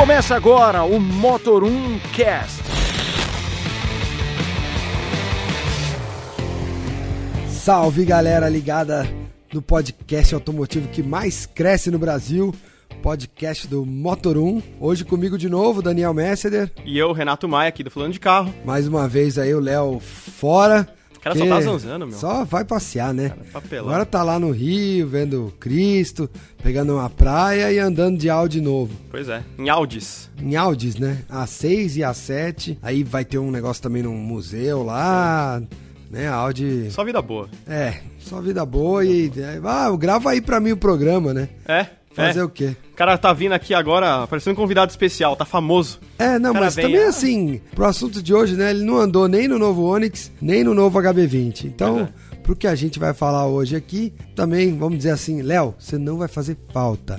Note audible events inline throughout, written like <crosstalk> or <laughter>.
Começa agora o Motor 1 Cast. Salve galera ligada no podcast automotivo que mais cresce no Brasil, podcast do Motor 1. Hoje comigo de novo, Daniel Messeder. E eu, Renato Maia, aqui do Falando de Carro. Mais uma vez aí o Léo fora. O cara só tá zanzando, meu. Só vai passear, né? Cara. Agora tá lá no Rio, vendo Cristo, pegando uma praia e andando de Audi novo. Pois é, em Audis. Em Audis, né? A6 e A7. Aí vai ter um negócio também num museu lá, né? A Audi... Só vida boa. É, só vida boa e... Ah, grava aí pra mim o programa, né? É? Fazer é. o quê? O cara tá vindo aqui agora, parecendo um convidado especial, tá famoso. É, não, mas vem, também ah. assim, pro assunto de hoje, né? Ele não andou nem no novo Onix, nem no novo HB20. Então, Pois pro que a gente vai falar hoje aqui, também, vamos dizer assim, Léo, você não vai fazer falta.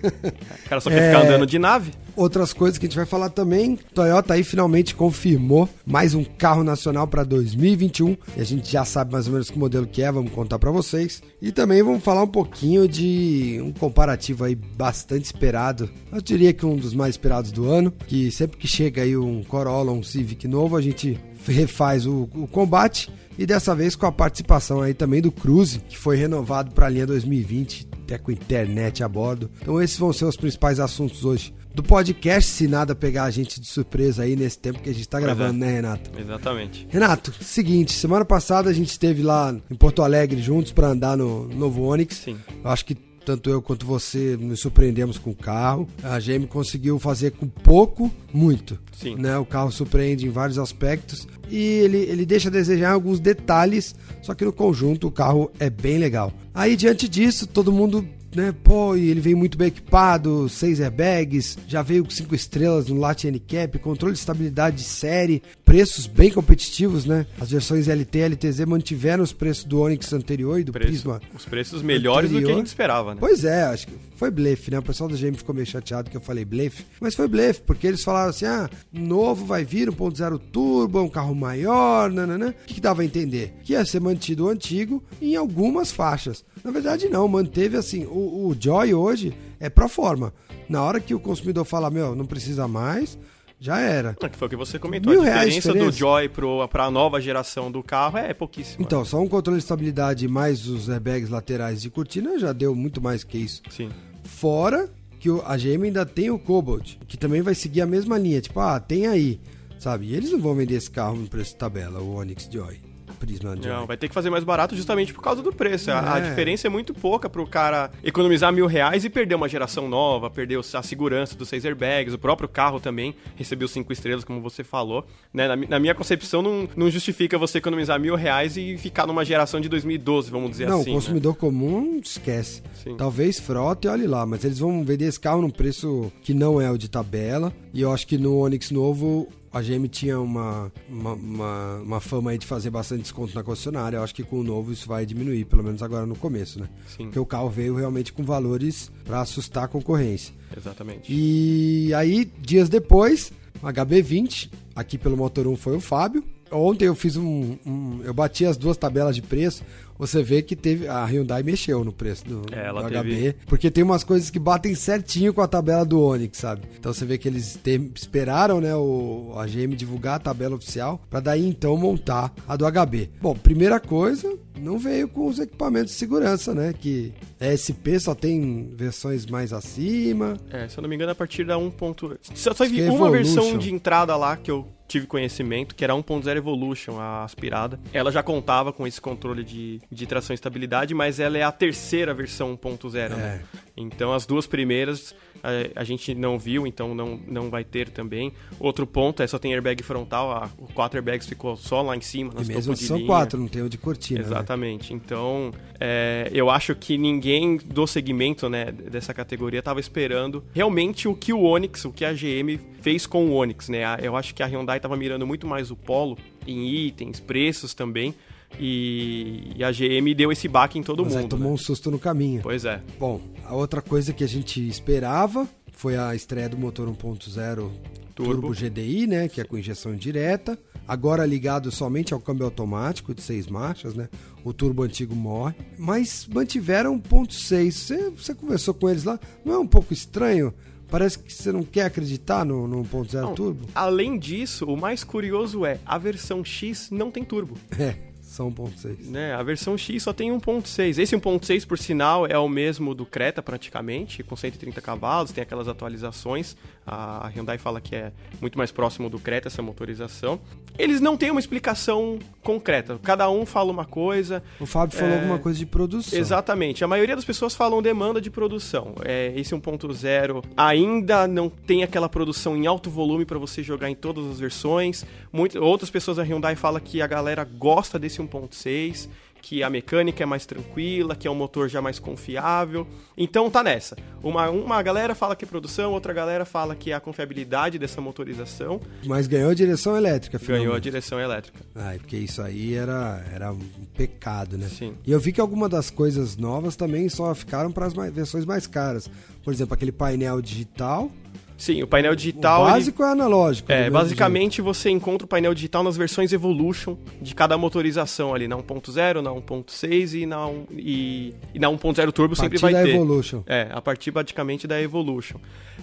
O cara só quer É. ficar andando de nave. Outras coisas que a gente vai falar também, Toyota aí finalmente confirmou mais um carro nacional para 2021. E a gente já sabe mais ou menos que modelo que é, vamos contar para vocês. E também vamos falar um pouquinho de um comparativo aí bastante esperado. Eu diria que um dos mais esperados do ano, que sempre que chega aí um Corolla, um Civic novo, a gente refaz o, o combate. E dessa vez com a participação aí também do Cruze, que foi renovado para a linha 2020, até com internet a bordo. Então esses vão ser os principais assuntos hoje do podcast, se nada pegar a gente de surpresa aí nesse tempo que a gente tá gravando, é. né, Renato? Exatamente. Renato, seguinte, semana passada a gente esteve lá em Porto Alegre juntos para andar no novo Onix. Sim. Eu acho que tanto eu quanto você nos surpreendemos com o carro. A GM conseguiu fazer com pouco, muito. Sim. Né? O carro surpreende em vários aspectos e ele, ele deixa a desejar em alguns detalhes, só que no conjunto o carro é bem legal. Aí diante disso, todo mundo né, pô, e ele veio muito bem equipado, seis airbags, já veio com cinco estrelas no Lat Handicap, controle de estabilidade de série, preços bem competitivos, né? As versões LT e LTZ mantiveram os preços do Onix anterior e do Preço- Prisma os preços melhores do que a anterior. gente esperava, né? Pois é, acho que foi blefe, né? O pessoal da GM ficou meio chateado que eu falei blefe, mas foi blefe, porque eles falaram assim: ah, novo vai vir 1.0 turbo, um carro maior, nananã. O que, que dava a entender? Que ia ser mantido o antigo em algumas faixas. Na verdade, não, manteve assim. O, o Joy hoje é pro forma. Na hora que o consumidor fala, meu, não precisa mais, já era. É, Que foi o que você comentou. Mil a reais diferença, diferença. do Joy pro, pra nova geração do carro é pouquíssima. Então, só um controle de estabilidade mais os airbags laterais de cortina já deu muito mais que isso. Sim. Fora que a GM ainda tem o Cobalt, que também vai seguir a mesma linha. Tipo, ah, tem aí, sabe? E eles não vão vender esse carro no preço de tabela, o Onix Joy. Prisma. Não, vai ter que fazer mais barato justamente por causa do preço. A, a É. diferença é muito pouca pro cara economizar mil reais e perder uma geração nova, perder a segurança dos seis airbags, o próprio carro também recebeu cinco estrelas, como você falou. Né? Na, na minha concepção, não, não justifica você economizar mil reais e ficar numa geração de 2012, vamos dizer não, assim. o consumidor comum esquece. Sim. Talvez frota e olhe lá, mas eles vão vender esse carro num preço que não é o de tabela. E eu acho que no Onix novo a GM tinha uma, uma, uma, uma fama aí de fazer bastante desconto na concessionária. Eu acho que com o novo isso vai diminuir, pelo menos agora no começo, né? Sim, Porque o carro veio realmente com valores para assustar a concorrência. exatamente. E aí, dias depois, HB20, aqui pelo Motor 1 foi o Fábio. Ontem eu fiz um, um- Eu bati as duas tabelas de preço. Você vê que teve. A Hyundai mexeu no preço do, É, ela do teve- HB. Porque tem umas coisas que batem certinho com a tabela do Onix, sabe? Então você vê que eles te- esperaram, né, o, a GM divulgar a tabela oficial. Pra daí então montar a do HB. Bom, primeira coisa, não veio com os equipamentos de segurança, né? Que a SP só tem versões mais acima. É, se eu não me engano, a partir da 1. ponto- Só, só vi é uma versão de entrada lá que eu tive conhecimento, que era 1.0 Evolution, a aspirada. Ela já contava com esse controle de, de tração e estabilidade, mas ela é a terceira versão 1.0, né? Então as duas primeiras a, a gente não viu, então não, não vai ter também. Outro ponto é só tem airbag frontal, a, o quatro airbags ficou só lá em cima, E nas mesmo topo de são linha. quatro, não tem o de cortina. né? Exatamente. Então, é, eu acho que ninguém do segmento né, dessa categoria estava esperando realmente o que o Onix, o que a GM fez com o Onix. Né? Eu acho que a Hyundai estava mirando muito mais o Polo em itens, preços também. E, e a GM deu esse baque em todo Mas aí mundo. tomou né? um susto no caminho. Pois é. Bom, a outra coisa que a gente esperava foi a estreia do motor 1.0 Turbo. Turbo. GDI, né? Que é com injeção direta. Agora ligado somente ao câmbio automático de seis marchas, né? O turbo antigo morre. Mas mantiveram 1.6. Você, você conversou com eles lá? Não é um pouco estranho Parece que você não quer acreditar no, no 1.0 turbo. Além disso, o mais curioso é, a versão X não tem turbo. <laughs> É. Só 1.6. Né? A versão X só tem 1.6. Esse 1.6, por sinal, é o mesmo do Creta praticamente, com 130 cavalos, tem aquelas atualizações. A Hyundai fala que é muito mais próximo do Creta essa motorização. Eles não têm uma explicação concreta. Cada um fala uma coisa. O Fábio falou É, alguma coisa de produção. Exatamente. A maioria das pessoas falam demanda de produção. É, esse 1.0 ainda não tem aquela produção em alto volume para você jogar em todas as versões. Muitas, outras pessoas da Hyundai falam que a galera gosta desse 1.6, que a mecânica é mais tranquila, que é um motor já mais confiável. Então tá nessa. Uma, uma galera fala que é produção, outra galera fala que é a confiabilidade dessa motorização. Mas ganhou a direção elétrica, Ganhou a direção elétrica. Ai, porque isso aí era, era um pecado, né? Sim. E eu vi que algumas das coisas novas também só ficaram para as versões mais caras. Por exemplo, aquele painel digital. Sim, o painel O digital. ele- básico é analógico. É, basicamente você encontra o painel digital nas versões Evolution de cada motorização ali, na 1.0, na 1.6 e na, um- e, e na 1.0 Turbo jeito. sempre Partir vai da ter. Evolution. É, a partir praticamente da Evolution.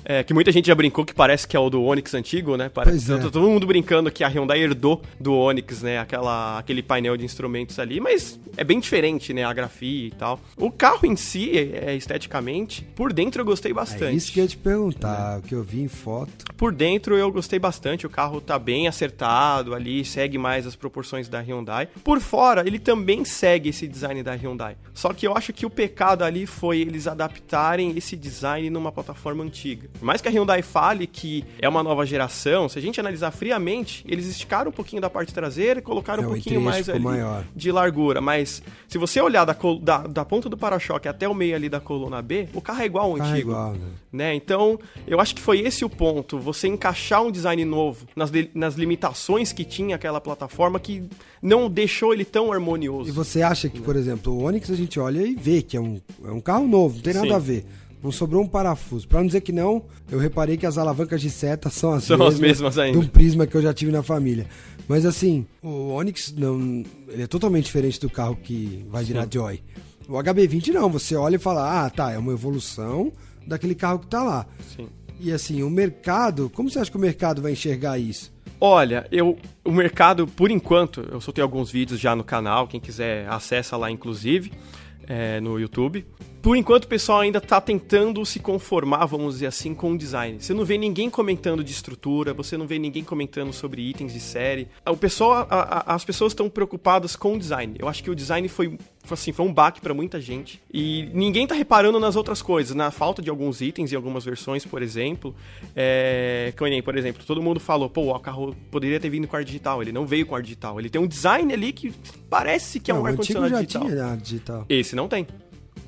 É, que muita gente já brincou que parece que é o do Onix antigo, né? Parece, Pois é. tá todo mundo brincando que a Hyundai herdou do Onix, né? Aquela, aquele painel de instrumentos ali, mas é bem diferente, né? A grafia e tal. O carro em si, é, esteticamente, por dentro eu gostei bastante. É isso que eu ia te perguntar, o que eu vi em foto. Por dentro eu gostei bastante, o carro tá bem acertado ali, segue mais as proporções da Hyundai. Por fora, ele também segue esse design da Hyundai. Só que eu acho que o pecado ali foi eles adaptarem esse design numa plataforma antiga. Por mais que a Hyundai fale que é uma nova geração, se a gente analisar friamente, eles esticaram um pouquinho da parte traseira e colocaram É, um pouquinho mais ali maior. de largura. Mas se você olhar da, da, da ponta do para-choque até o meio ali da coluna B, o carro é igual ao é antigo igual, né? Né? Então, eu acho que foi esse o ponto, você encaixar um design novo nas, nas limitações que tinha aquela plataforma que não deixou ele tão harmonioso. E você acha que, por exemplo, o Onix a gente olha e vê que é um, é um carro novo, não tem nada Sim. a ver. Não sobrou um parafuso. Pra não dizer que não, eu reparei que as alavancas de seta são as São mesmas, as mesmas ainda. de um prisma que eu já tive na família. Mas assim, o Onix não, ele é totalmente diferente do carro que vai virar Joy. O HB20 não, você olha e fala: "Ah, tá, é uma evolução daquele carro que tá lá". Sim. E assim, o mercado, como você acha que o mercado vai enxergar isso? Olha, eu, o mercado, por enquanto, eu soltei alguns vídeos já no canal, quem quiser acessa lá, inclusive, é, no YouTube. Por enquanto, o pessoal ainda tá tentando se conformar, vamos dizer assim, com o design. Você não vê ninguém comentando de estrutura, você não vê ninguém comentando sobre itens de série. O pessoal, a- a- as pessoas estão preocupadas com o design. Eu acho que o design foi, assim, foi um baque para muita gente. E ninguém tá reparando nas outras coisas, na falta de alguns itens em algumas versões, por exemplo. É, nem, por exemplo, todo mundo falou, pô, o carro poderia ter vindo com ar digital. Ele não veio com ar digital. Ele tem um design ali que parece que é Não, um o antigo ar-condicionado digital. tinha digital. Esse não tem.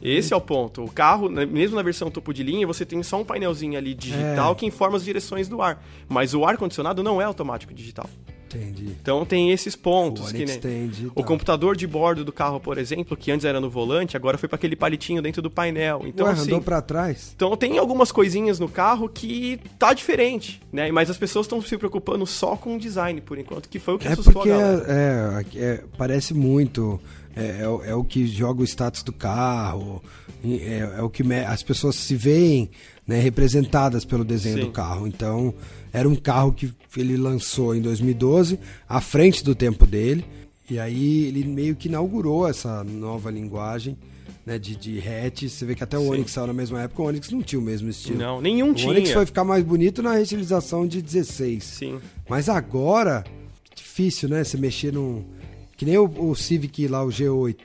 Esse é o ponto. O carro, né, mesmo na versão topo de linha, você tem só um painelzinho ali digital É. que informa as direções do ar. Mas o ar-condicionado não é automático digital. Entendi. Então tem esses pontos. O que tem digital. o computador de bordo do carro, por exemplo, que antes era no volante, agora foi para aquele palitinho dentro do painel. Então, Ué, assim, andou pra trás? então tem algumas coisinhas no carro que tá diferente, né? Mas as pessoas estão se preocupando só com o design, por enquanto, que foi o que É assustou porque a galera. é, é- parece muito. É, é o- é o que joga o status do carro. É, é o que as pessoas se veem né, representadas pelo desenho Sim. do carro. Então, era um carro que ele lançou em 2012, à frente do tempo dele. E aí ele meio que inaugurou essa nova linguagem né, de, de hatch. Você vê que até o Sim. Onix saiu na mesma época, o Onix não tinha o mesmo estilo. Não, nenhum o tinha. Onix foi ficar mais bonito na reutilização de 16. Sim. Mas agora, difícil, né? Você mexer num. Que nem o, o Civic lá, o G8.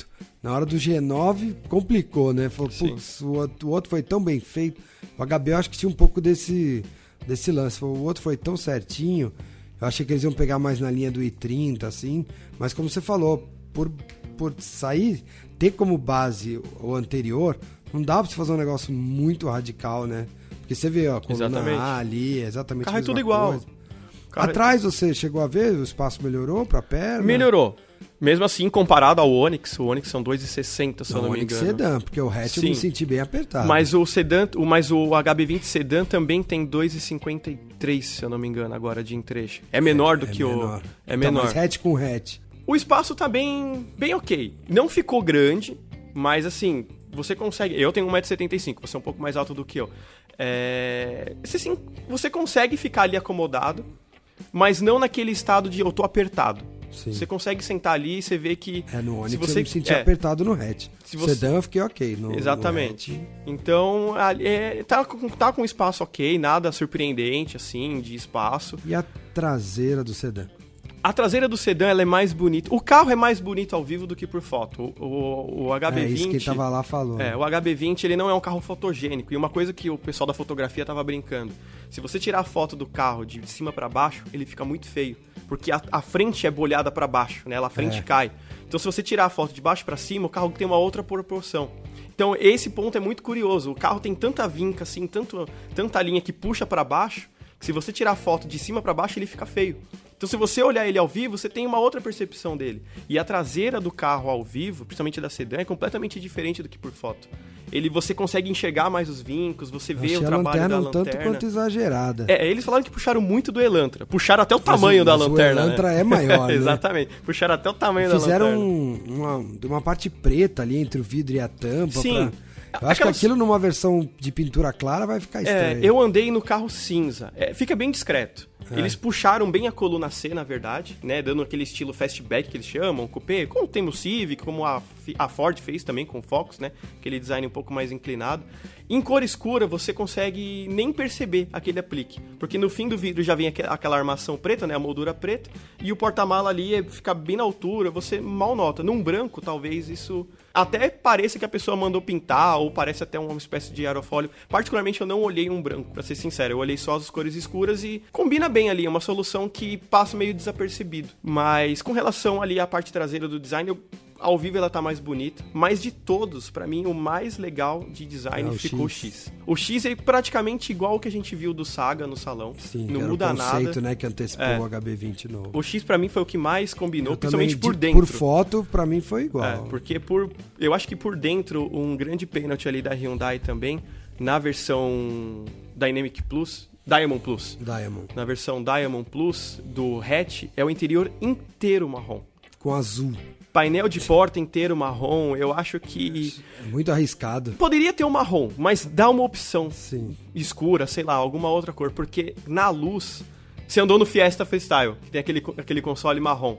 Na hora do G9, complicou, né? Falou, putz, o, outro- o outro foi tão bem feito. O HB eu acho que tinha um pouco desse, desse lance. Falou, o outro foi tão certinho. Eu achei que eles iam pegar mais na linha do i30, assim. Mas como você falou, por, por sair, ter como base o anterior, não dá pra você fazer um negócio muito radical, né? Porque você vê, ó, a coluna Exatamente. A ali, exatamente O carro é tudo igual. carro é- Atrás você chegou a ver? O espaço melhorou pra perna? Melhorou. Mesmo assim, comparado ao Onix, o Onix são 2,60, se eu Não, não o me Onix engano. sedã, porque o hatch eu Sim. me senti bem apertado. Mas o sedã, o, mas o HB20 sedã também tem 2,53, se eu não me engano, agora de entrecho. É menor do É que menor. o. É Então, menor. mas hatch com hatch. O espaço tá bem, bem ok. Não ficou grande, mas assim, você consegue. Eu tenho 1,75m, você é um pouco mais alto do que eu. É, você, sim, você consegue ficar ali acomodado, mas não naquele estado de eu tô apertado. Sim. Você consegue sentar ali e você vê que. É, no Onix você, eu me senti é, apertado no hatch. Se você... Sedã eu fiquei ok. No, Exatamente. No então, é, tá, tá com espaço ok, nada surpreendente, assim, de espaço. E a traseira do sedã? A traseira do sedã ela é mais bonita. O carro é mais bonito ao vivo do que por foto. O, o, o HB20. É isso que tava lá falou. É, o HB20 ele não é um carro fotogênico. E uma coisa que o pessoal da fotografia tava brincando: se você tirar a foto do carro de cima para baixo, ele fica muito feio, porque a, a frente é bolhada para baixo, né? Ela a frente é. cai. Então se você tirar a foto de baixo para cima, o carro tem uma outra proporção. Então esse ponto é muito curioso. O carro tem tanta vinca assim, tanto, tanta linha que puxa para baixo, que se você tirar a foto de cima para baixo, ele fica feio. Então, se você olhar ele ao vivo, você tem uma outra percepção dele. E a traseira do carro ao vivo, principalmente da sedã, é completamente diferente do que por foto. Ele, você consegue enxergar mais os vincos, você vê o trabalho lanterna, da lanterna. tanto quanto exagerada. É, eles falaram que puxaram muito do Elantra. Puxaram até o tamanho mas, da lanterna. O Elantra né? é maior, <laughs> né? Exatamente. Puxaram até o tamanho Fizeram da lanterna. Fizeram uma, uma parte preta ali entre o vidro e a tampa. Sim. Pra eu acho Aquelas... que aquilo numa versão de pintura clara vai ficar é, estranho. É, eu andei no carro cinza. É, fica bem discreto. É. Eles puxaram bem a coluna C, na verdade, né? Dando aquele estilo fastback que eles chamam, coupé, como tem o Civic, como a, a Ford fez também com o Focus, né? Aquele design um pouco mais inclinado. Em cor escura, você consegue nem perceber aquele aplique, porque no fim do vidro já vem aquela armação preta, né? A moldura preta, e o porta-mala ali é, fica bem na altura, você mal nota. Num branco, talvez isso até pareça que a pessoa mandou pintar, ou parece até uma espécie de aerofólio. Particularmente, eu não olhei um branco, para ser sincero. Eu olhei só as cores escuras e combina bem ali. É uma solução que passa meio desapercebido. Mas com relação ali à parte traseira do design, eu ao vivo ela tá mais bonita, mas de todos, para mim, o mais legal de design é ficou X. o X. O X é praticamente igual o que a gente viu do Saga no salão. Sim, não muda o conceito, nada. né, que antecipou é. o HB20 novo. O X para mim foi o que mais combinou, eu principalmente também, por dentro. Por foto, para mim foi igual. É, porque por eu acho que por dentro um grande pênalti ali da Hyundai também na versão Dynamic Plus Diamond Plus. Diamond. Na versão Diamond Plus do hatch é o interior inteiro marrom. Com azul painel de porta inteiro marrom, eu acho que. É muito arriscado. Poderia ter um marrom, mas dá uma opção Sim. escura, sei lá, alguma outra cor, porque na luz. Você andou no Fiesta Freestyle, que tem aquele, aquele console marrom.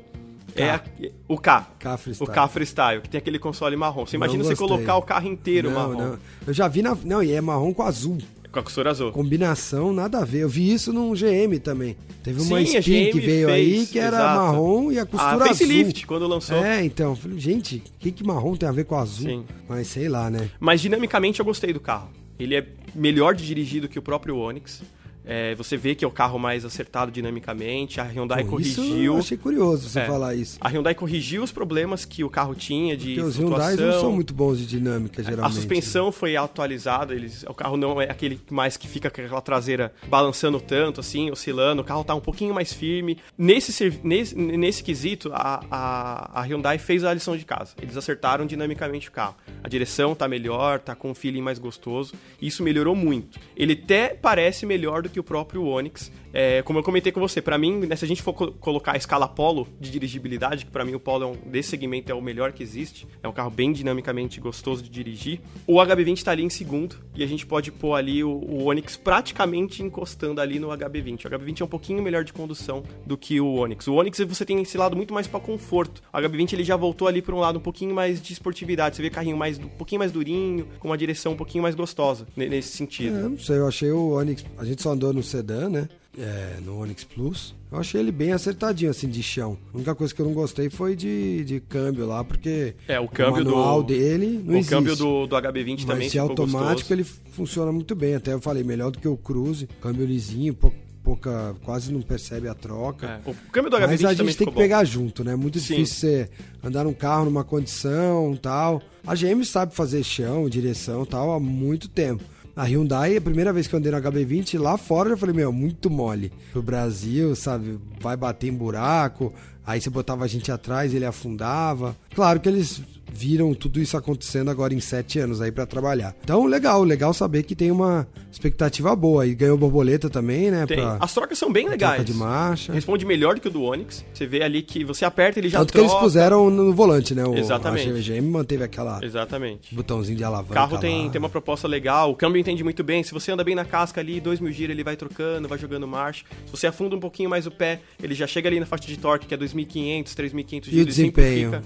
K. É a, o K. K freestyle. O K Freestyle, que tem aquele console marrom. Você imagina você colocar o carro inteiro não, marrom. Não. Eu já vi na. Não, e é marrom com azul. Com a costura azul. Combinação, nada a ver. Eu vi isso num GM também. Teve uma Sim, Spin que veio fez, aí que era exato. marrom e a costura a azul. facelift, quando lançou. É, então. Falei, gente, o que, que marrom tem a ver com azul? Sim. Mas sei lá, né? Mas dinamicamente eu gostei do carro. Ele é melhor de dirigir do que o próprio Onix. É, você vê que é o carro mais acertado dinamicamente. A Hyundai Pô, corrigiu. Isso eu achei curioso você é, falar isso. A Hyundai corrigiu os problemas que o carro tinha de Porque os Hyundai não são muito bons de dinâmica, geralmente. A suspensão né? foi atualizada. Eles, o carro não é aquele mais que fica com aquela traseira balançando tanto, assim, oscilando. O carro tá um pouquinho mais firme. Nesse, nesse, nesse quesito, a, a, a Hyundai fez a lição de casa. Eles acertaram dinamicamente o carro. A direção tá melhor, tá com um feeling mais gostoso. Isso melhorou muito. Ele até parece melhor do que o próprio Onix. É, como eu comentei com você, para mim, né, se a gente for co colocar a escala Polo de dirigibilidade, que para mim o Polo é um, desse segmento é o melhor que existe, é um carro bem dinamicamente gostoso de dirigir, o HB20 tá ali em segundo e a gente pode pôr ali o, o Onix praticamente encostando ali no HB20. O HB20 é um pouquinho melhor de condução do que o Onix. O Onix você tem esse lado muito mais para conforto. O HB20 ele já voltou ali para um lado um pouquinho mais de esportividade. Você vê carrinho mais um pouquinho mais durinho, com uma direção um pouquinho mais gostosa nesse sentido. É, não sei, eu achei o Onix, a gente só andou no sedã, né? é, no Onix Plus. Eu achei ele bem acertadinho, assim, de chão. A única coisa que eu não gostei foi de, de câmbio lá, porque é, o câmbio o manual do, dele não o existe. O câmbio do, do HB20 Mas também é automático, gostoso. ele funciona muito bem. Até eu falei, melhor do que o Cruze. Câmbio lisinho, pouco pouca, quase não percebe a troca. É. O câmbio do HB20 Mas a gente tem que bom. pegar junto, né? Muito Sim. difícil você andar num carro numa condição tal. A GM sabe fazer chão, direção tal há muito tempo. A Hyundai, a primeira vez que eu andei no HB20, lá fora eu falei, meu, muito mole. Pro Brasil, sabe, vai bater em buraco, aí você botava a gente atrás, ele afundava. Claro que eles viram tudo isso acontecendo agora em sete anos aí para trabalhar. Então, legal, legal saber que tem uma expectativa boa. E ganhou borboleta também, né? Tem. Pra... As trocas são bem legais. Troca de marcha. Responde melhor do que o do Onix. Você vê ali que você aperta, ele já Tanto troca. que eles puseram no volante, né? O, Exatamente. A GVGM manteve aquela Exatamente. botãozinho de alavanca. O carro tem, lá. tem uma proposta legal, o câmbio entende muito bem. Se você anda bem na casca ali, dois mil giros, ele vai trocando, vai jogando marcha. Se você afunda um pouquinho mais o pé, ele já chega ali na faixa de torque, que é 2.500, 3.500 E o giros. desempenho?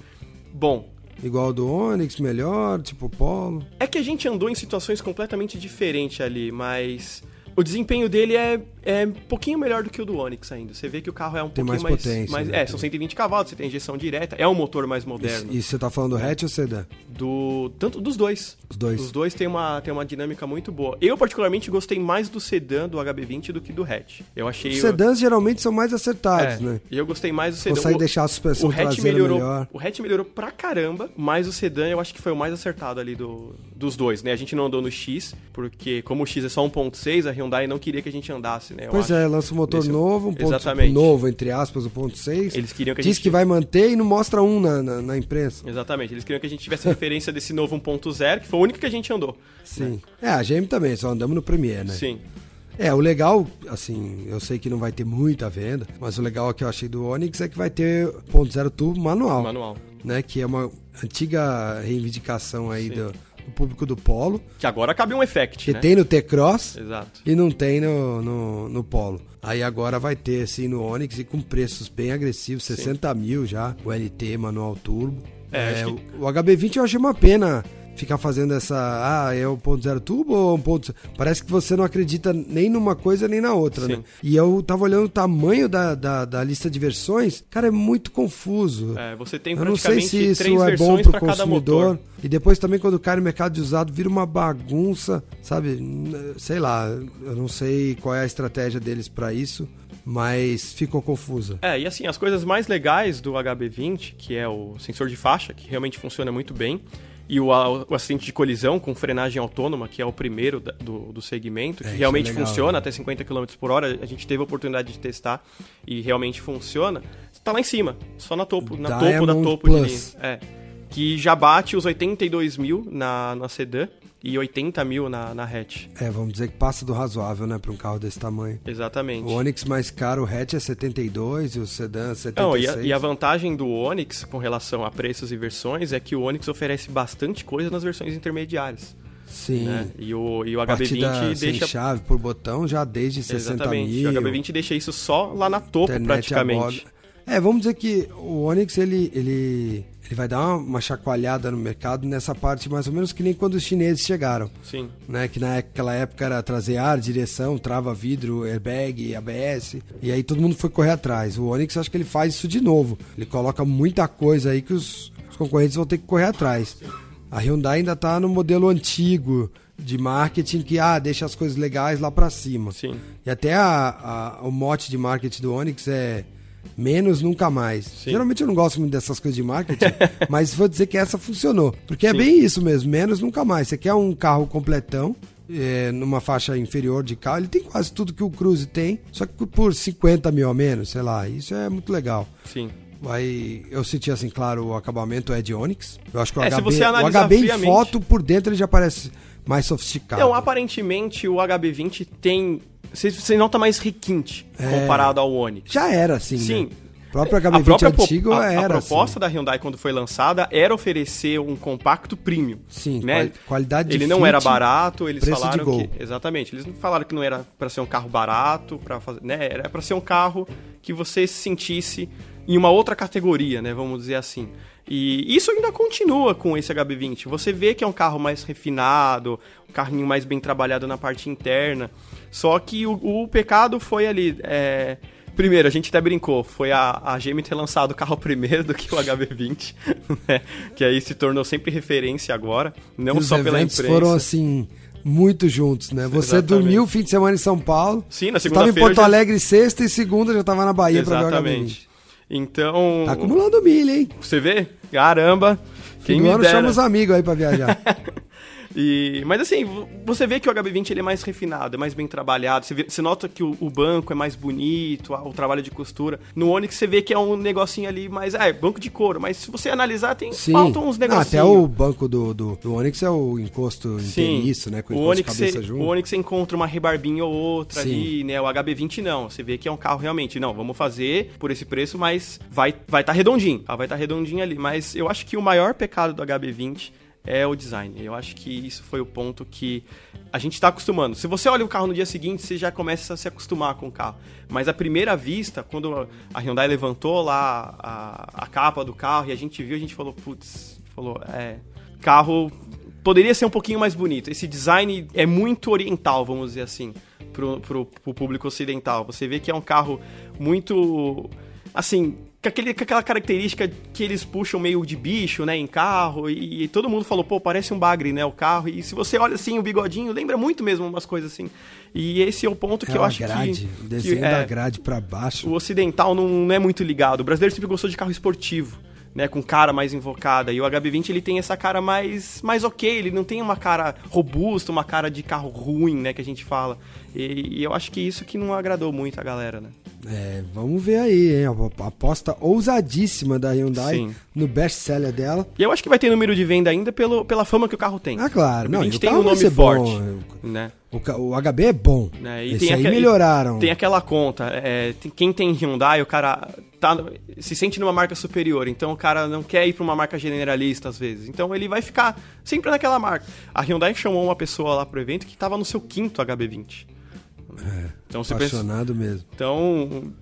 Bom, Igual do Onix, melhor, tipo Polo. É que a gente andou em situações completamente diferentes ali, mas o desempenho dele é, é um pouquinho melhor do que o do Onix ainda. Você vê que o carro é um Tem pouquinho mais mais. potência, mais- né? É, são 120 cavalos, você tem injeção direta, é um motor mais moderno. E, e você tá falando do hatch ou sedã? Do, tanto dos dois. Os dois. Os dois têm uma, têm uma dinâmica muito boa. Eu, particularmente, gostei mais do sedã do HB20 do que do hatch. Eu achei. Os sedãs geralmente são mais acertados, é, né? E eu gostei mais do sedã. Consegue O- deixar a suspensão o hatch melhorou, melhor. O hatch melhorou pra caramba, mas o sedã eu acho que foi o mais acertado ali do, dos dois, né? A gente não andou no X, porque como o X é só 1.6, a Hyundai não queria que a gente andasse, né? Eu Pois é, lança um motor novo, um ponto Exatamente. novo, entre aspas, o ponto 6. Eles queriam que a Diz gente- que vai manter e não mostra um na, na, na imprensa. Exatamente, eles queriam que a gente tivesse referência desse novo 1.0, que foi o único que a gente andou. Sim. É, a GM também, só andamos no Premiere, né? Sim. É, o legal, assim, eu sei que não vai ter muita venda, mas o legal que eu achei do Onix é que vai ter ponto zero turbo manual, Manual. né? Que é uma antiga reivindicação aí Sim. do, do público do Polo, Que agora cabe um effect, que né? tem no T-Cross Exato. e não tem no, no, no Polo. Aí agora vai ter, assim, no Onix e com preços bem agressivos, 60 mil já, o LT manual turbo. É, acho o, o HB20 eu achei uma pena ficar fazendo essa, ah, é o ponto zero turbo ou um ponto... Parece que você não acredita nem numa coisa nem na outra, Sim. né? E eu tava olhando o tamanho da, da, da lista de versões, cara, é muito confuso. É, você tem Eu não sei se isso é bom pro para consumidor. E depois também quando cai no mercado de usado vira uma bagunça, sabe? Sei lá, eu não sei qual é a estratégia deles pra isso, mas ficou confusa. É, e assim, as coisas mais legais do HB20, que é o sensor de faixa, que realmente funciona muito bem, e o, o assistente de colisão com frenagem autônoma, que é o primeiro da- do, do segmento, que É, realmente é legal, funciona né? até 50 km por hora. A gente teve a oportunidade de testar e realmente funciona. Tá lá em cima, só na topo, na topo da Diamond topo de Plus. linha. É. Que já bate os 82 mil na, na sedã e 80 mil na, na hatch. É, vamos dizer que passa do razoável, né, pra um carro desse tamanho. Exatamente. O Onix mais caro, o hatch é 72 e o sedã 76. Não, e a, e a vantagem do Onix com relação a preços e versões é que o Onix oferece bastante coisa nas versões intermediárias. Sim. Né? E o, e o Partida HB20 sem deixa. chave por botão já desde 60 Exatamente. mil. O HB20 deixa isso só lá na topo, internet praticamente. É, vamos dizer que o Onix ele, ele, ele vai dar uma, chacoalhada no mercado nessa parte mais ou menos que nem quando os chineses chegaram. Sim. Né, que naquela época era trazer ar, direção, trava vidro, airbag, ABS, e aí todo mundo foi correr atrás. O Onix acho que ele faz isso de novo. Ele coloca muita coisa aí que os, os concorrentes vão ter que correr atrás. A Hyundai ainda tá no modelo antigo de marketing que ah, deixa as coisas legais lá pra cima. Sim. E até a, a- o mote de marketing do Onix é menos nunca mais. Sim. Geralmente eu não gosto muito dessas coisas de marketing, <laughs> mas vou dizer que essa funcionou. Porque é Sim. bem isso mesmo, menos nunca mais. Você quer um carro completão, é, numa faixa inferior de carro, ele tem quase tudo que o Cruze tem, só que por 50 mil a menos, sei lá. Isso é muito legal. Sim. Aí eu senti assim, claro, o acabamento é de Onix. Eu acho que o É, se HB, você o HB em foto por dentro ele já parece mais sofisticado. Então, aparentemente, o HB20 tem. Você, você nota mais requinte É. comparado ao Onix. Já era assim, Sim. né? O próprio A HB20 própria po- antigo a, a era proposta assim. da Hyundai quando foi lançada era oferecer um compacto premium. Sim, né? quali- qualidade de Ele não fit, era barato, eles falaram que exatamente, eles não falaram que não era para ser um carro barato, para fazer, né? Era para ser um carro que você se sentisse em uma outra categoria, né, vamos dizer assim. E isso ainda continua com esse HB20. Você vê que é um carro mais refinado, um carrinho mais bem trabalhado na parte interna. Só que o, o pecado foi ali. é, Primeiro, a gente até brincou, foi a, a GM ter lançado o carro <laughs> primeiro do que o HB20, <laughs> né? Que aí se tornou sempre referência agora, não os só pela imprensa. foram assim muito juntos, né? Você Exatamente. dormiu o fim de semana em São Paulo. Sim, na Você estava em segunda-feira Porto já- Alegre sexta e segunda já estava na Bahia para ver o HB20. Exatamente. Então, Tá acumulando milha, hein? você vê? Caramba, quem Fim me dera. chama os amigos aí para viajar. <laughs> E, mas assim, você vê que o HB20 ele é mais refinado, é mais bem trabalhado. Você, vê, você nota que o, o, banco é mais bonito, o trabalho de costura. No Onix você vê que é um negocinho ali mais. É, banco de couro, mas se você analisar, tem Sim. faltam uns negocinhos. até o banco do, do, do Onix é o encosto inteiriço, né? Com o, Onix você, o Onix você encontra uma rebarbinha ou outra Sim. ali, né? O HB20 não. Você vê que é um carro realmente. Não, vamos fazer por esse preço, mas vai estar vai tá redondinho. Tá? Vai estar tá redondinho ali. Mas eu acho que o maior pecado do HB20 é o design. Eu acho que isso foi o ponto que a gente está acostumando. Se você olha o carro no dia seguinte, você já começa a se acostumar com o carro. Mas à primeira vista, quando a Hyundai levantou lá a, a capa do carro e a gente viu, a gente falou, putz, falou, é, carro poderia ser um pouquinho mais bonito. Esse design é muito oriental, vamos dizer assim, pro, pro público ocidental. Você vê que é um carro muito, assim, com, aquele, com aquela característica que eles puxam meio de bicho, né, em carro, e, e, todo mundo falou, pô, parece um bagre, né, o carro, e se você olha assim, o bigodinho, lembra muito mesmo umas coisas assim. E esse é o ponto que é eu acho grade, que... O desenho que, é, da grade para baixo. O ocidental não, não é muito ligado, o brasileiro sempre gostou de carro esportivo né, com cara mais invocada. E o HB20 ele tem essa cara mais, mais ok, ele não tem uma cara robusta, uma cara de carro ruim, né, que a gente fala. E, e eu acho que isso que não agradou muito a galera, né? É, vamos ver aí, hein? A aposta ousadíssima da Hyundai Sim. no best-seller dela. E eu acho que vai ter número de venda ainda pelo, pela fama que o carro tem. Ah, claro. Não, a gente tem um nome forte, bom. né? O, o, HB é bom. É, e Esse aí aquele, melhoraram. Tem aquela conta. É, tem, quem tem Hyundai, o cara tá, se sente numa marca superior. Então o cara não quer ir para uma marca generalista às vezes. Então ele vai ficar sempre naquela marca. A Hyundai chamou uma pessoa lá pro evento que estava no seu quinto HB20. É, então, apaixonado pensa, mesmo. Então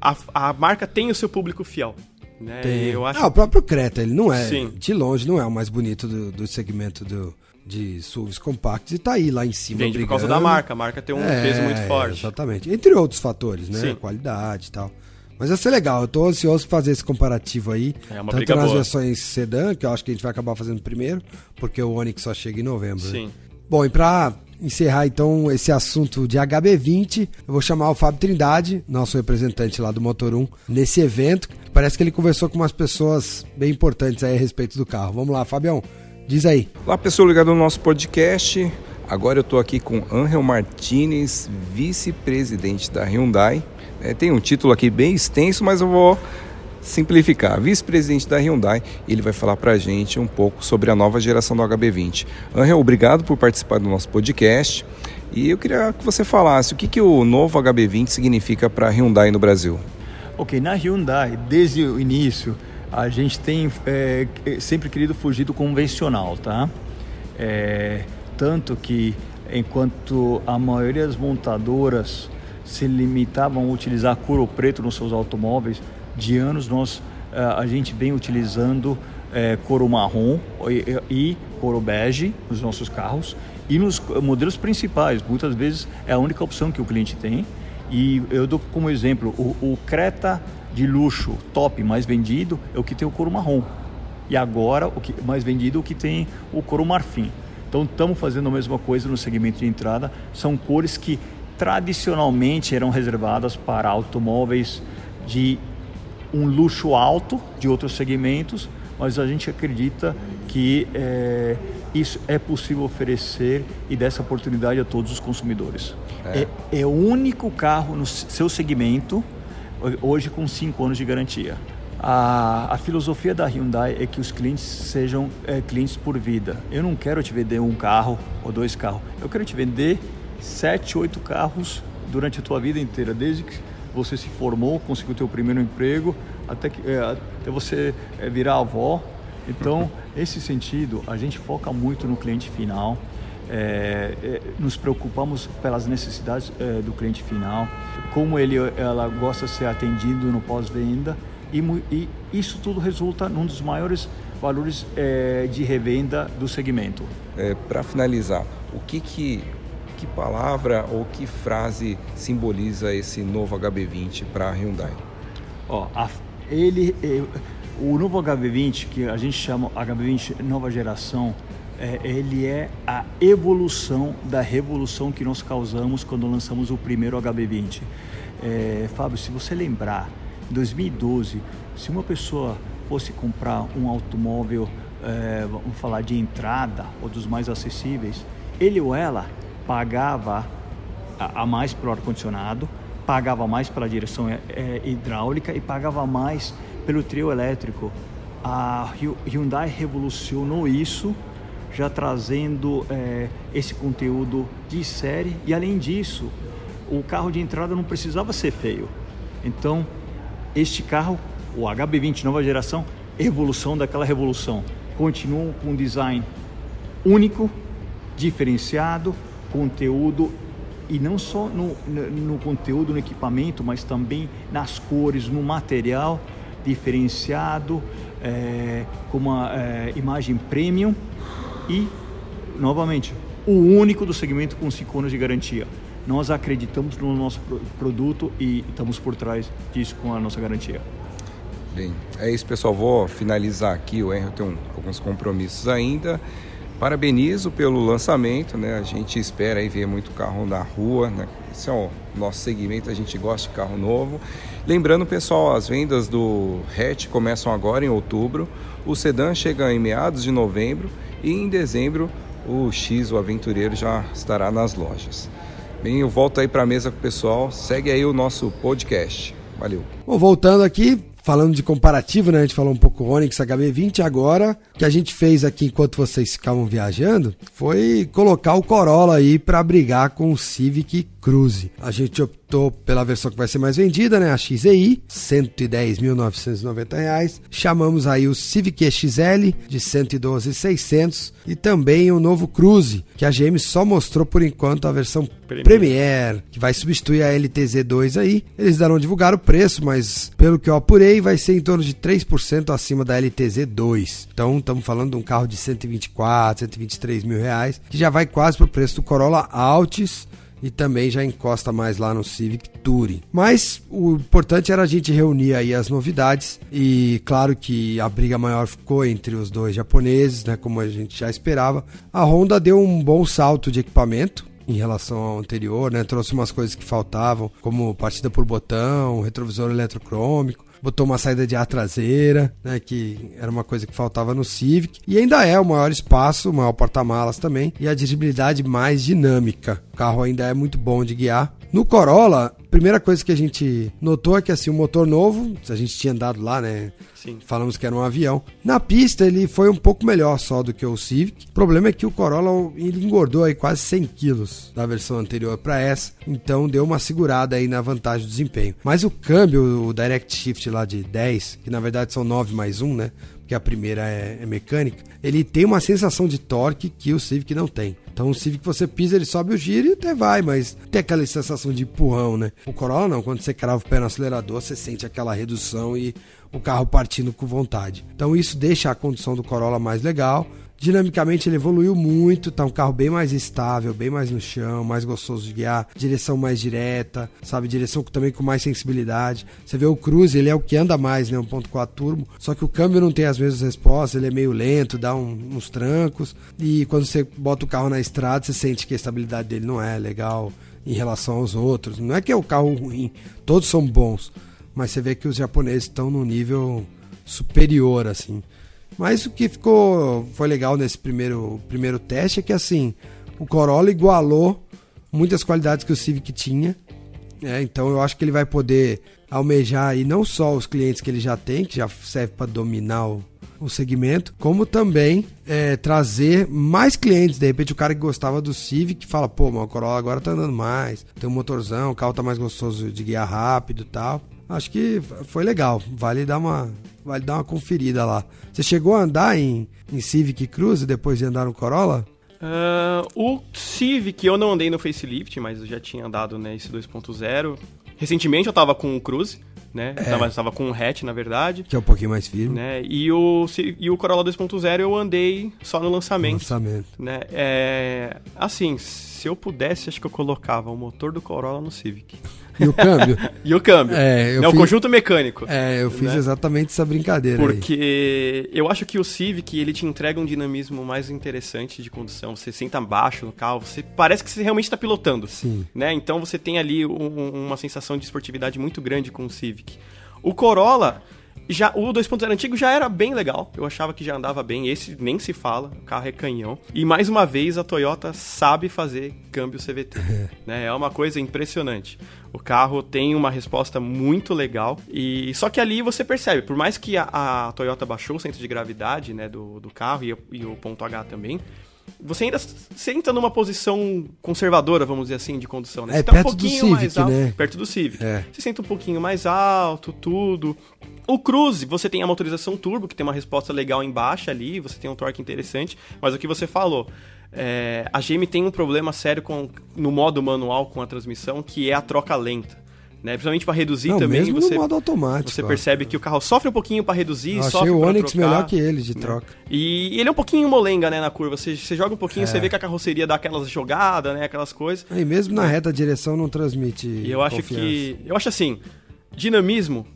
a, a marca tem o seu público fiel. Né? Tem. Eu acho... Ah, o próprio Creta, ele não é, Sim. de longe, não é o mais bonito do, do segmento do, de SUVs compactos e tá aí lá em cima Vende brigando. por causa da marca, a marca tem um é, peso muito forte. Exatamente, entre outros fatores, né? Sim. Qualidade e tal. Mas vai ser legal, eu tô ansioso pra fazer esse comparativo aí. É uma tanto nas boa. versões sedã, que eu acho que a gente vai acabar fazendo primeiro, porque o Onix só chega em novembro. Né? Sim. Né? Bom, e pra encerrar então esse assunto de HB20, eu vou chamar o Fábio Trindade, nosso representante lá do Motor 1, nesse evento. Parece que ele conversou com umas pessoas bem importantes aí a respeito do carro. Vamos lá, Fabião. Diz aí. Olá, pessoal ligado no nosso podcast. Agora eu estou aqui com Angel Martinez, vice-presidente da Hyundai. É, tem um título aqui bem extenso, mas eu vou simplificar. Vice-presidente da Hyundai, ele vai falar para a gente um pouco sobre a nova geração do HB20. Angel, obrigado por participar do nosso podcast. E eu queria que você falasse o que, que o novo HB20 significa para a Hyundai no Brasil. Ok, na Hyundai, desde o início, a gente tem é, sempre querido fugir do convencional, tá? É, tanto que enquanto a maioria das montadoras se limitavam a utilizar couro preto nos seus automóveis, de anos nós é, a gente vem utilizando é, couro marrom e, e couro bege nos nossos carros e nos modelos principais. Muitas vezes é a única opção que o cliente tem. E eu dou como exemplo o, o Creta de luxo top mais vendido é o que tem o couro marrom. E agora o que mais vendido é o que tem o couro marfim. Então estamos fazendo a mesma coisa no segmento de entrada. São cores que tradicionalmente eram reservadas para automóveis de um luxo alto de outros segmentos, mas a gente acredita que é, isso é possível oferecer e dessa oportunidade a todos os consumidores. É, é, é o único carro no seu segmento hoje com 5 anos de garantia. A, a, filosofia da Hyundai é que os clientes sejam é, clientes por vida. Eu não quero te vender um carro ou dois carros. Eu quero te vender sete, oito carros durante a tua vida inteira, desde que você se formou, conseguiu ter o primeiro emprego, até, que, é, até você é, virar avó. Então, esse sentido, a gente foca muito no cliente final. É, é, nos preocupamos pelas necessidades é, do cliente final, como ele ela gosta de ser atendido no pós-venda e, e, isso tudo resulta num dos maiores valores é, de revenda do segmento. Para finalizar, o que, que que palavra ou que frase simboliza esse novo HB20 para a Hyundai? Ó, ele, o novo HB20 que a gente chama HB20 nova geração é, ele é a evolução da revolução que nós causamos quando lançamos o primeiro HB20. É, Fábio, se você lembrar, em 2012, se uma pessoa fosse comprar um automóvel é, vamos falar de entrada ou dos mais acessíveis, ele ou ela pagava a, mais para o ar-condicionado, pagava mais pela direção é, é, hidráulica e pagava mais pelo trio elétrico. A Hyundai revolucionou isso, já trazendo é, esse conteúdo de série e além disso, o carro de entrada não precisava ser feio. Então, este carro, o HB20 nova geração, evolução daquela revolução. Continua com um design único, diferenciado, conteúdo e não só no, no, no, conteúdo, no equipamento, mas também nas cores, no material diferenciado, é, com uma é, imagem premium e, novamente, o único do segmento com 5 anos de garantia. Nós acreditamos no nosso produto e estamos por trás disso com a nossa garantia. Bem, é isso, pessoal. Vou finalizar aqui. O Henry tem alguns compromissos ainda. Parabenizo pelo lançamento, né? A gente espera aí ver muito carro na rua, né? Esse é o nosso segmento, a gente gosta de carro novo. Lembrando, pessoal, as vendas do hatch começam agora em outubro. O sedã chega em meados de novembro e em dezembro o X, o Aventureiro, já estará nas lojas. Bem, eu volto aí para a mesa com o pessoal. Segue aí o nosso podcast. Valeu. Bom, voltando aqui, falando de comparativo, né? A gente falou um pouco Onix HB20. Agora, que a gente fez aqui enquanto vocês ficavam viajando foi colocar o Corolla aí para brigar com o Civic Cruze. A gente optou pela versão que vai ser mais vendida, né? A XEI, R$ 110.990. Chamamos aí o Civic XL de 112.600 e também o novo Cruze, que a GM só mostrou por enquanto a versão Premier, Premier que vai substituir a LTZ2 aí. Eles darão divulgar o preço, mas pelo que eu apurei, vai ser em torno de 3% acima da LTZ2. Então, estamos falando de um carro de 124, 123 mil reais, que já vai quase para o preço do Corolla Altis e também já encosta mais lá no Civic Touring. Mas o importante era a gente reunir aí as novidades e claro que a briga maior ficou entre os dois japoneses, né, como a gente já esperava. A Honda deu um bom salto de equipamento, em relação ao anterior, né? Trouxe umas coisas que faltavam, como partida por botão, retrovisor eletrocrômico, botou uma saída de ar traseira, né, que era uma coisa que faltava no Civic, e ainda é o maior espaço, o maior porta-malas também, e a dirigibilidade mais dinâmica. O carro ainda é muito bom de guiar. No Corolla, primeira coisa que a gente notou é que assim, o motor novo, a gente tinha andado lá, né? Sim. Falamos que era um avião. Na pista ele foi um pouco melhor só do que o Civic. O problema é que o Corolla ele engordou aí quase 100 quilos da versão anterior para essa, então deu uma segurada aí na vantagem do desempenho. Mas o câmbio, o Direct Shift lá de 10, que na verdade são 9 mais 1, né? Porque a primeira é, é mecânica, ele tem uma sensação de torque que o Civic não tem. Então o Civic você pisa, ele sobe o giro e até vai, mas tem aquela sensação de empurrão, né? O Corolla não, quando você crava o pé no acelerador, você sente aquela redução e o carro partindo com vontade. Então isso deixa a condução do Corolla mais legal. Dinamicamente ele evoluiu muito, tá um carro bem mais estável, bem mais no chão, mais gostoso de guiar, direção mais direta, sabe, direção também com mais sensibilidade. Você vê o Cruze, ele é o que anda mais, né, 1.4 turbo, só que o câmbio não tem as mesmas respostas, ele é meio lento, dá um, uns trancos, e quando você bota o carro na estrada, você sente que a estabilidade dele não é legal em relação aos outros. Não é que é o carro ruim, todos são bons, mas você vê que os japoneses estão no nível superior, assim. Mas o que ficou foi legal nesse primeiro, primeiro teste é que assim o Corolla igualou muitas qualidades que o Civic tinha. É, então eu acho que ele vai poder almejar e não só os clientes que ele já tem, que já serve para dominar o, o segmento, como também é, trazer mais clientes. De repente, o cara que gostava do Civic fala: pô, mas o Corolla agora tá andando mais, tem um motorzão, o carro tá mais gostoso de guiar rápido e tal. Acho que foi legal, vale dar uma, vale dar uma conferida lá. Você chegou a andar em, em Civic Cruze depois de andar no Corolla? Uh, o Civic eu não andei no facelift, mas eu já tinha andado nesse né, 2.0. Recentemente eu tava com o Cruze, né? É. Eu tava, tava com o hatch, na verdade. Que é um pouquinho mais firme. Né? E, o, e o Corolla 2.0 eu andei só no lançamento. lançamento. Né? É, assim, se eu pudesse, acho que eu colocava o motor do Corolla no Civic. E o câmbio? <laughs> e o câmbio. É, eu Não, fiz... o conjunto mecânico. É, eu fiz né? exatamente essa brincadeira Porque aí. eu acho que o Civic, ele te entrega um dinamismo mais interessante de condução. Você senta abaixo no carro, você parece que você realmente está pilotando. Sim. Né? Então você tem ali um, uma sensação de esportividade muito grande com o Civic. O Corolla, já o 2.0 antigo já era bem legal. Eu achava que já andava bem. Esse nem se fala. O carro é canhão. E mais uma vez a Toyota sabe fazer câmbio CVT. <laughs> né? É uma coisa impressionante. O carro tem uma resposta muito legal. E só que ali você percebe, por mais que a, a Toyota baixou o centro de gravidade né, do, do carro e, e o ponto H também, você ainda senta numa posição conservadora, vamos dizer assim, de condução, né? É, você tá perto um pouquinho do Civic, mais alto, né? perto do Civic. É. Você senta um pouquinho mais alto, tudo. O Cruze, você tem a motorização turbo, que tem uma resposta legal embaixo ali, você tem um torque interessante, mas o que você falou, é, a GM tem um problema sério com, no modo manual com a transmissão, que é a troca lenta. Né? Principalmente para reduzir Não, também, mesmo você, no modo automático. você percebe que o carro sofre um pouquinho para reduzir, Eu sofre achei o Onix trocar. melhor que ele de troca. E ele é um pouquinho molenga, né, na curva. Você, você joga um pouquinho, É. você vê que a carroceria dá aquelas jogadas, né, aquelas coisas. E mesmo na reta direção não transmite. E eu acho confiança. que. Eu acho assim, dinamismo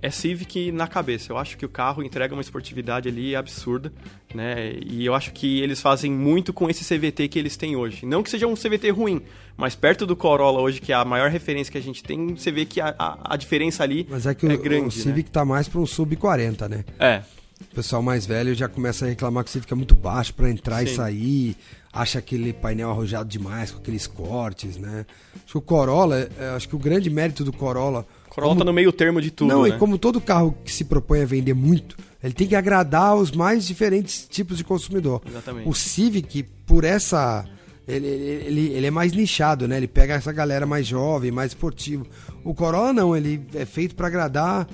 é Civic na cabeça. Eu acho que o carro entrega uma esportividade ali absurda, né? E eu acho que eles fazem muito com esse CVT que eles têm hoje. Não que seja um CVT ruim, mas perto do Corolla hoje, que é a maior referência que a gente tem, você vê que a, a, a diferença ali Mas é que é o, grande, o Civic tá mais pra um sub 40, né? né? É. O pessoal mais velho já começa a reclamar que o Civic é muito baixo pra entrar e Sim. sair. Acha aquele painel arrojado demais, com aqueles cortes, né? Acho que o Corolla, é, acho que o grande mérito do Corolla. Corolla tá no meio termo de tudo, Não, né? e como todo carro que se propõe a vender muito, ele tem que agradar os mais diferentes tipos de consumidor. Exatamente. O Civic, por essa. Ele, ele, ele é mais nichado, né? Ele pega essa galera mais jovem, mais esportivo. O Corolla não, ele é feito pra agradar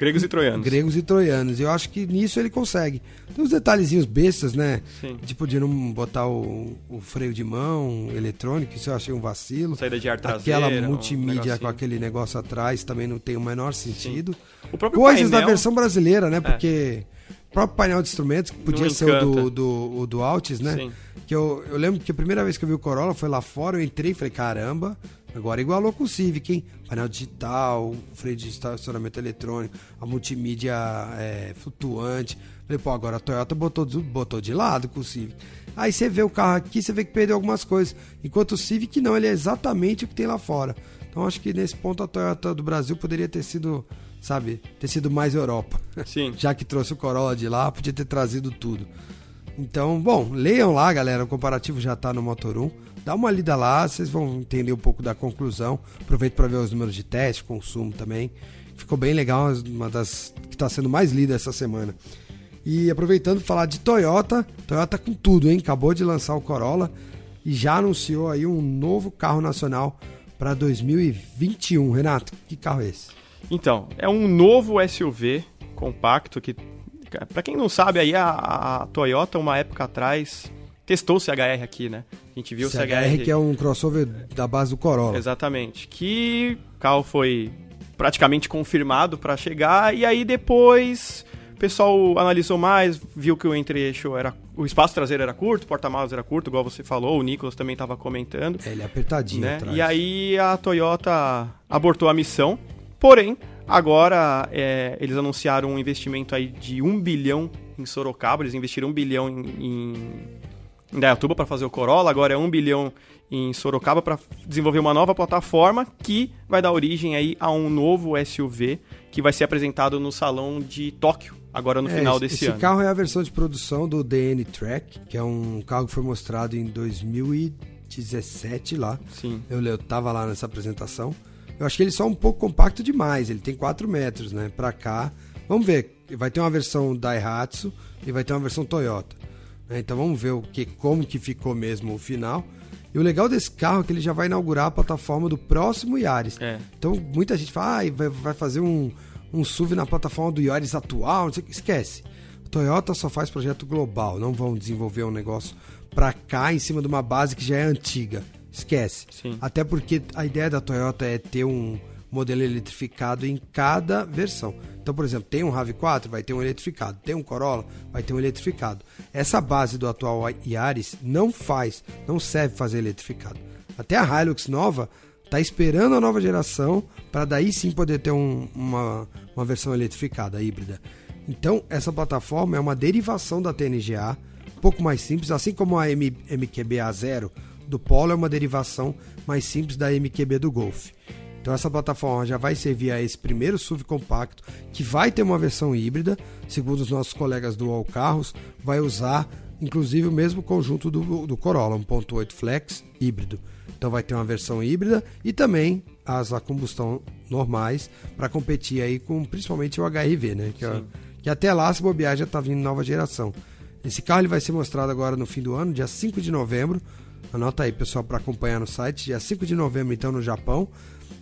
Gregos e troianos. gregos e troianos. Eu acho que nisso ele consegue. Tem uns detalhezinhos bestas, né? Sim. Tipo de não botar o, o freio de mão eletrônico, isso eu achei um vacilo. Saída de ar traseira. Aquela um multimídia com negocinho. aquele negócio atrás também não tem o menor sentido. O próprio Coisas da painel- É. versão brasileira, né? Porque o próprio painel de instrumentos, que podia Não ser o do, do, o do Altis, né? Sim. Que eu, eu lembro que a primeira vez que eu vi o Corolla foi lá fora, eu entrei e falei, caramba, agora igualou com o Civic, hein? Painel digital, freio de estacionamento eletrônico, a multimídia é, flutuante. Falei, pô, agora a Toyota botou, botou de lado com o Civic. Aí você vê o carro aqui, você vê que perdeu algumas coisas. Enquanto o Civic não, ele é exatamente o que tem lá fora. Então acho que nesse ponto a Toyota do Brasil poderia ter sido, sabe, ter sido mais Europa. Sim. <laughs> Já que trouxe o Corolla de lá, podia ter trazido tudo. Então, bom, leiam lá, galera. O comparativo já tá no Motor 1. Dá uma lida lá, vocês vão entender um pouco da conclusão. Aproveita para ver os números de teste, consumo também. Ficou bem legal, uma das que está sendo mais lida essa semana. E aproveitando falar de Toyota, Toyota com tudo, hein? Acabou de lançar o Corolla e já anunciou aí um novo carro nacional para 2021. Renato, que carro é esse? Então, é um novo SUV compacto que, pra quem não sabe, aí a, a Toyota, uma época atrás, testou o CHR aqui, né? A gente viu o CHR. CHR que é um crossover da base do Corolla. Exatamente. Que o carro foi praticamente confirmado para chegar e aí depois o pessoal analisou mais, viu que o entre-eixo era o espaço traseiro era curto, o porta-malas era curto, igual você falou, o Nicolas também estava comentando. É, ele é apertadinho né? atrás. E aí a Toyota abortou a missão, porém, agora é, eles anunciaram um investimento aí de um bilhão em Sorocaba, eles investiram um bilhão em, em, em Dayatuba para fazer o Corolla, agora é um bilhão em Sorocaba para desenvolver uma nova plataforma que vai dar origem aí a um novo SUV que vai ser apresentado no salão de Tóquio, agora no É, final esse, desse esse ano. carro é a versão de produção do DN Track, que é um carro que foi mostrado em 2017 lá. Sim. Eu, eu tava lá nessa apresentação. Eu achei ele só um pouco compacto demais. Ele tem 4 metros, né? Pra cá. Vamos ver. Vai ter uma versão Daihatsu e vai ter uma versão Toyota. Né? Então vamos ver o que, como que ficou mesmo o final. E o legal desse carro é que ele já vai inaugurar a plataforma do próximo Yaris. É. Então muita gente fala, ah, vai, fazer um, um SUV na plataforma do Yaris atual. Esquece. Toyota só faz projeto global, não vão desenvolver um negócio pra cá em cima de uma base que já é antiga. Esquece. Sim. Até porque a ideia da Toyota é ter um modelo eletrificado em cada versão. Então, por exemplo, tem um RAV4, vai ter um eletrificado. Tem um Corolla, vai ter um eletrificado. Essa base do atual Yaris não faz, não serve fazer eletrificado. Até a Hilux nova tá esperando a nova geração para daí sim poder ter um- uma, uma versão eletrificada, híbrida. Então, essa plataforma é uma derivação da TNGA, um pouco mais simples, assim como a MQB A0 do Polo é uma derivação mais simples da MQB do Golf. Então essa plataforma já vai servir a esse primeiro SUV compacto, que vai ter uma versão híbrida, segundo os nossos colegas do All Carros, vai usar inclusive o mesmo conjunto do, do Corolla, 1.8 Flex híbrido. Então vai ter uma versão híbrida e também as a combustão normais para competir aí com principalmente o HRV, né? Que, é, que até lá se bobear já está vindo nova geração. Esse carro ele vai ser mostrado agora no fim do ano, dia 5 de novembro. Anota aí, pessoal, para acompanhar no site. Dia 5 de novembro, então, no Japão.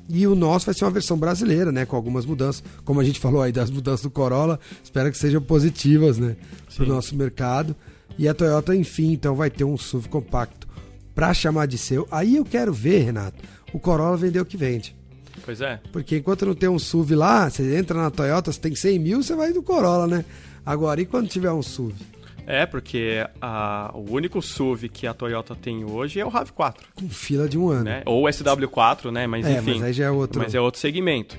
E o nosso vai ser uma versão brasileira, né? Com algumas mudanças. Como a gente falou aí das mudanças do Corolla, espero que sejam positivas, né? Para o nosso mercado. E a Toyota, enfim, então vai ter um SUV compacto para chamar de seu. Aí eu quero ver, Renato, o Corolla vender o que vende. Pois é. Porque enquanto não tem um SUV lá, você entra na Toyota, você tem 100 mil, você vai do Corolla, né? Agora, e quando tiver um SUV? É, porque a, o único SUV que a Toyota tem hoje é o RAV4. Com fila de um ano. Né? Ou o SW4, né? Mas é, enfim. Mas aí já é outro. Mas é outro segmento.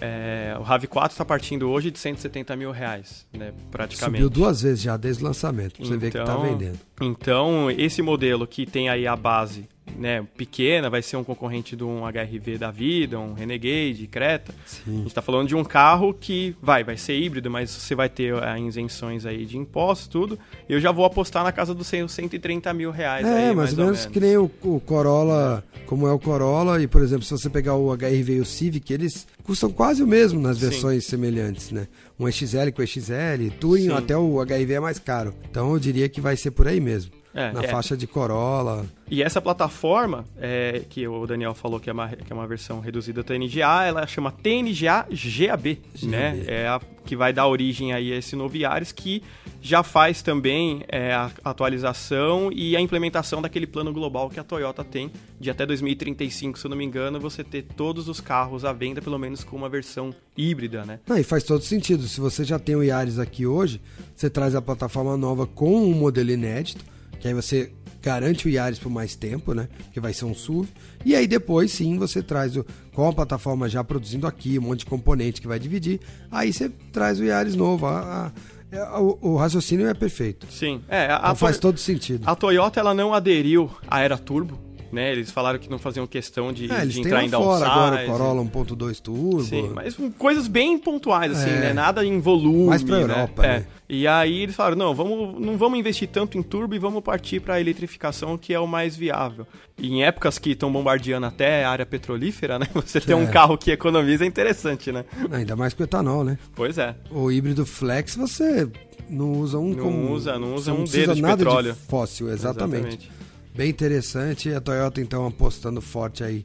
É, o RAV4 está partindo hoje de 170 mil reais, né, praticamente. Subiu duas vezes já desde o lançamento, você então, ver que está vendendo. Então, esse modelo que tem aí a base né, pequena, vai ser um concorrente de um HRV da vida, um Renegade, Creta. Sim. A gente está falando de um carro que vai, vai ser híbrido, mas você vai ter uh, isenções aí de impostos, tudo. Eu já vou apostar na casa dos 130 mil reais. É, aí, mais, ou, menos, menos que nem o, o, Corolla, como é o Corolla, e por exemplo, se você pegar o HRV e o Civic, eles custam quase o mesmo nas versões Sim. semelhantes, né? Um XL com XL, Touring Sim. até o HRV é mais caro. Então eu diria que vai ser por aí mesmo. É, na é. faixa de Corolla. E essa plataforma, é, que o Daniel falou que é, uma, que é uma versão reduzida da TNGA, ela chama TNGA GAB, GAB. né? É a que vai dar origem aí a esse novo Yaris, que já faz também é, a atualização e a implementação daquele plano global que a Toyota tem de até 2035, se eu não me engano, você ter todos os carros à venda, pelo menos com uma versão híbrida, né? Não, e faz todo sentido. Se você já tem o Yaris aqui hoje, você traz a plataforma nova com um modelo inédito, que aí você garante o Yaris por mais tempo, né? Que vai ser um SUV. E aí depois sim você traz o, com a plataforma já produzindo aqui, um monte de componente que vai dividir. Aí você traz o Yaris novo. A, a, a, o, o, raciocínio é perfeito. Sim, é. Então faz todo sentido. A Toyota ela não aderiu à era turbo né? Eles falaram que não faziam questão de, é, de entrar em downside. agora o Corolla 1.2 turbo. Sim, mas coisas bem pontuais, assim, é. né? Nada em volume. Mais pra né? Europa, é. né? E aí eles falaram, não, vamos, não vamos investir tanto em turbo e vamos partir para a eletrificação, que é o mais viável. E em épocas que estão bombardeando até a área petrolífera, <laughs> né? Você ter um é. carro que economiza é interessante, né? Ainda mais com etanol, né? Pois é. O híbrido flex você não usa um não como... usa, não usa um dedo de nada petróleo. De fóssil, exatamente. exatamente. Bem interessante. A Toyota então apostando forte aí.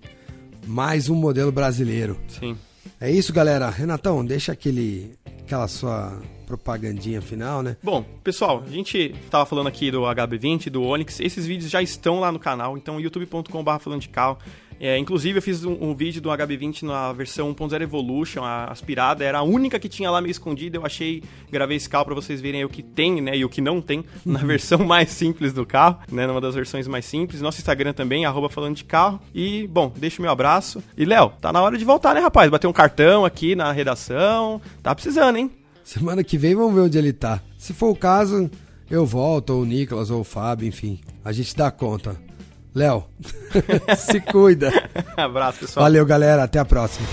Mais um modelo brasileiro. Sim. É isso, galera. Renatão, deixa aquele aquela sua propagandinha final, né? Bom, pessoal, a gente estava falando aqui do HB20, do Onix, esses vídeos já estão lá no canal, então youtube.com.br falando de carro. É, inclusive, eu fiz um, um, vídeo do HB20 na versão 1.0 Evolution, a aspirada, era a única que tinha lá meio escondida. Eu achei, gravei esse carro para vocês verem o que tem, né, e o que não tem <laughs> na versão mais simples do carro, né, numa das versões mais simples. Nosso Instagram também, arroba falando de carro. E, bom, deixa o meu abraço. E, Léo, tá na hora de voltar, né, rapaz? Bater um cartão aqui na redação. Tá precisando, hein? Semana que vem vamos ver onde ele tá. Se for o caso, eu volto, ou o Nicolas, ou o Fábio, enfim. A gente dá conta. Léo, <laughs> se cuida. Abraço, pessoal. Valeu, galera. Até a próxima.